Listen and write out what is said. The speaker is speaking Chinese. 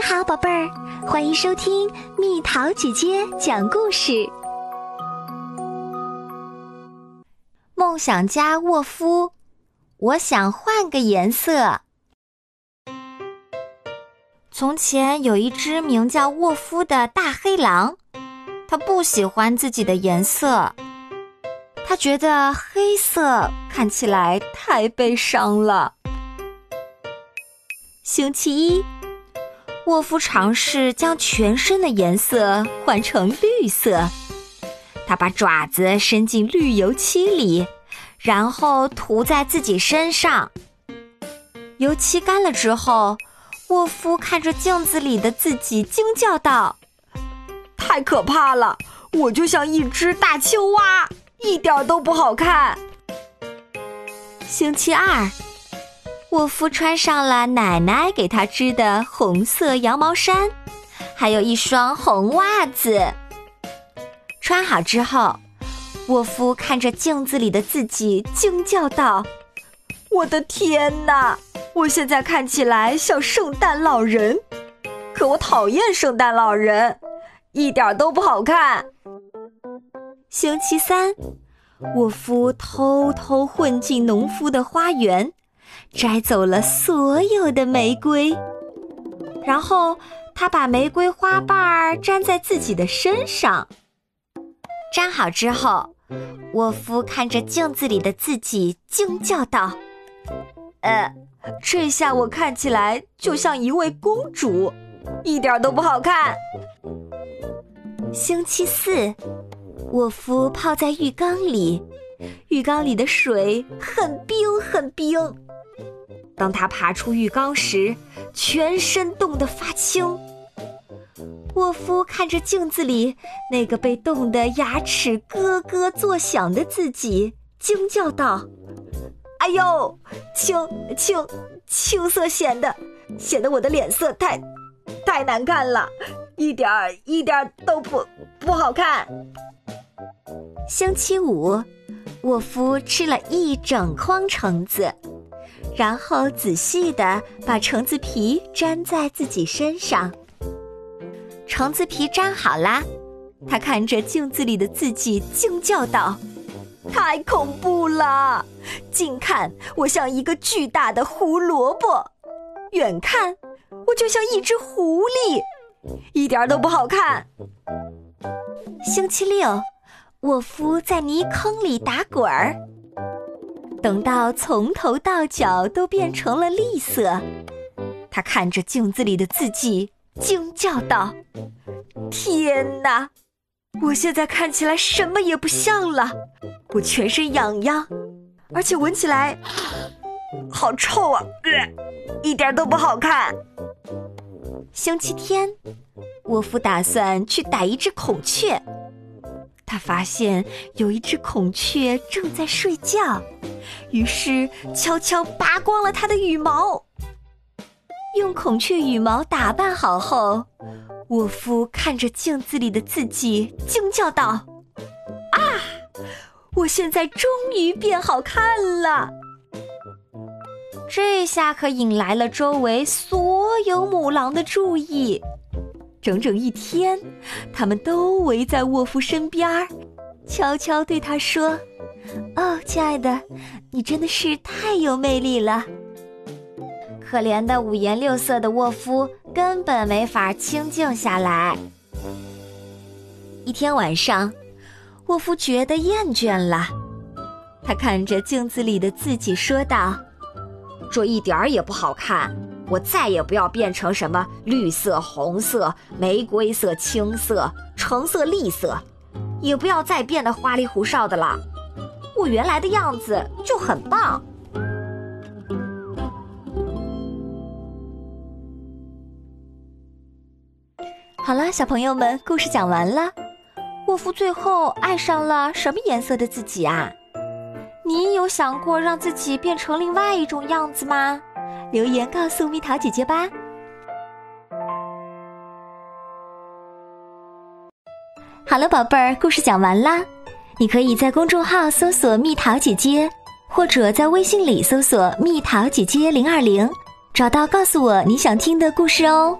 你好，宝贝儿，欢迎收听蜜桃姐姐讲故事。梦想家沃夫，我想换个颜色。从前有一只名叫沃夫的大黑狼，他不喜欢自己的颜色，他觉得黑色看起来太悲伤了。星期一。沃夫尝试将全身的颜色换成绿色。他把爪子伸进绿油漆里，然后涂在自己身上。油漆干了之后，沃夫看着镜子里的自己，惊叫道：“太可怕了！我就像一只大青蛙，一点都不好看。”星期二。沃夫穿上了奶奶给他织的红色羊毛衫，还有一双红袜子。穿好之后，沃夫看着镜子里的自己，惊叫道：“我的天哪！我现在看起来像圣诞老人，可我讨厌圣诞老人，一点都不好看。”星期三，沃夫偷偷混进农夫的花园。摘走了所有的玫瑰，然后他把玫瑰花瓣儿粘在自己的身上。粘好之后，沃夫看着镜子里的自己，惊叫道：“呃，这下我看起来就像一位公主，一点都不好看。”星期四，沃夫泡在浴缸里，浴缸里的水很冰，很冰。当他爬出浴缸时，全身冻得发青。沃夫看着镜子里那个被冻得牙齿咯咯作响的自己，惊叫道：“哎呦，青青青色显得显得我的脸色太太难看了，一点儿一点儿都不不好看。”星期五，沃夫吃了一整筐橙子。然后仔细的把橙子皮粘在自己身上。橙子皮粘好啦，他看着镜子里的自己，惊叫道：“太恐怖了！近看我像一个巨大的胡萝卜，远看我就像一只狐狸，一点都不好看。”星期六，沃夫在泥坑里打滚儿。等到从头到脚都变成了绿色，他看着镜子里的自己，惊叫道：“天哪！我现在看起来什么也不像了，我全身痒痒，而且闻起来 好臭啊！一点都不好看。”星期天，沃夫打算去逮一只孔雀。他发现有一只孔雀正在睡觉，于是悄悄拔光了它的羽毛。用孔雀羽毛打扮好后，沃夫看着镜子里的自己，惊叫道：“啊，我现在终于变好看了！”这下可引来了周围所有母狼的注意。整整一天，他们都围在沃夫身边儿，悄悄对他说：“哦，亲爱的，你真的是太有魅力了。”可怜的五颜六色的沃夫根本没法清静下来。一天晚上，沃夫觉得厌倦了，他看着镜子里的自己说道：“这一点儿也不好看。”我再也不要变成什么绿色、红色、玫瑰色、青色、橙色、栗色，也不要再变得花里胡哨的了。我原来的样子就很棒。好了，小朋友们，故事讲完了。沃夫最后爱上了什么颜色的自己啊？你有想过让自己变成另外一种样子吗？留言告诉蜜桃姐姐吧。好了，宝贝儿，故事讲完啦。你可以在公众号搜索“蜜桃姐姐”，或者在微信里搜索“蜜桃姐姐零二零”，找到告诉我你想听的故事哦。